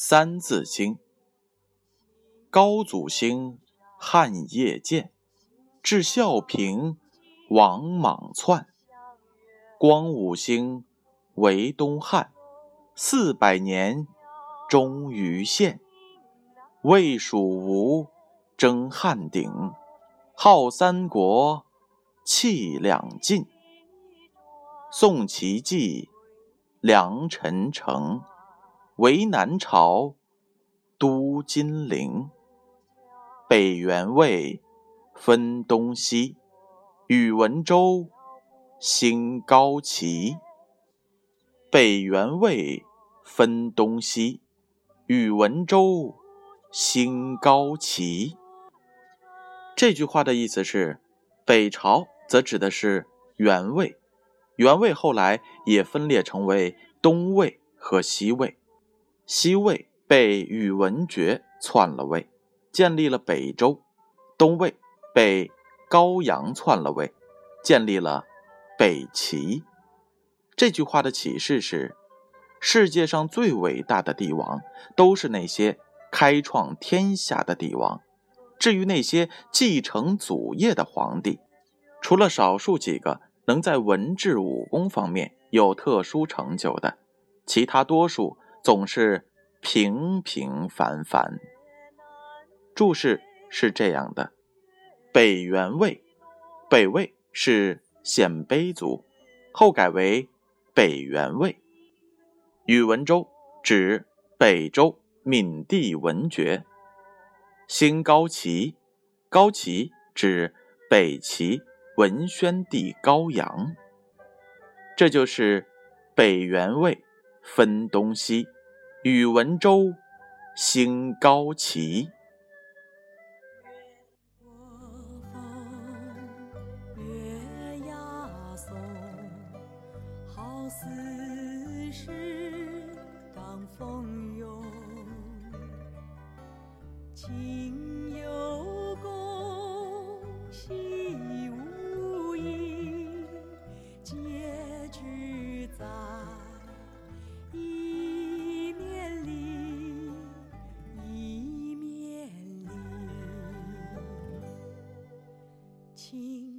三字经》：高祖兴，汉业建，至孝平，王莽篡。光武兴，为东汉，四百年，终于现。魏蜀吴，争汉鼎，号三国，气两晋。宋齐继，梁陈成，为南朝，都金陵。北元魏，分东西，宇文周，兴高齐。北元魏，分东西，宇文周，兴高齐。这句话的意思是，北朝则指的是元魏。元魏后来也分裂成为东魏和西魏，西魏被宇文觉篡了位，建立了北周；东魏被高阳篡了位，建立了北齐。这句话的启示是：世界上最伟大的帝王，都是那些开创天下的帝王。至于那些继承祖业的皇帝，除了少数几个。能在文治武功方面有特殊成就的，其他多数总是平平凡凡。注释是这样的：北元魏，北魏是鲜卑族，后改为北元魏。宇文周指北周闵帝文觉。兴高齐，高齐指北齐。文宣帝高阳，这就是北元魏分东西，宇文周兴高齐。月牙松，好似是当风涌。情有共喜。听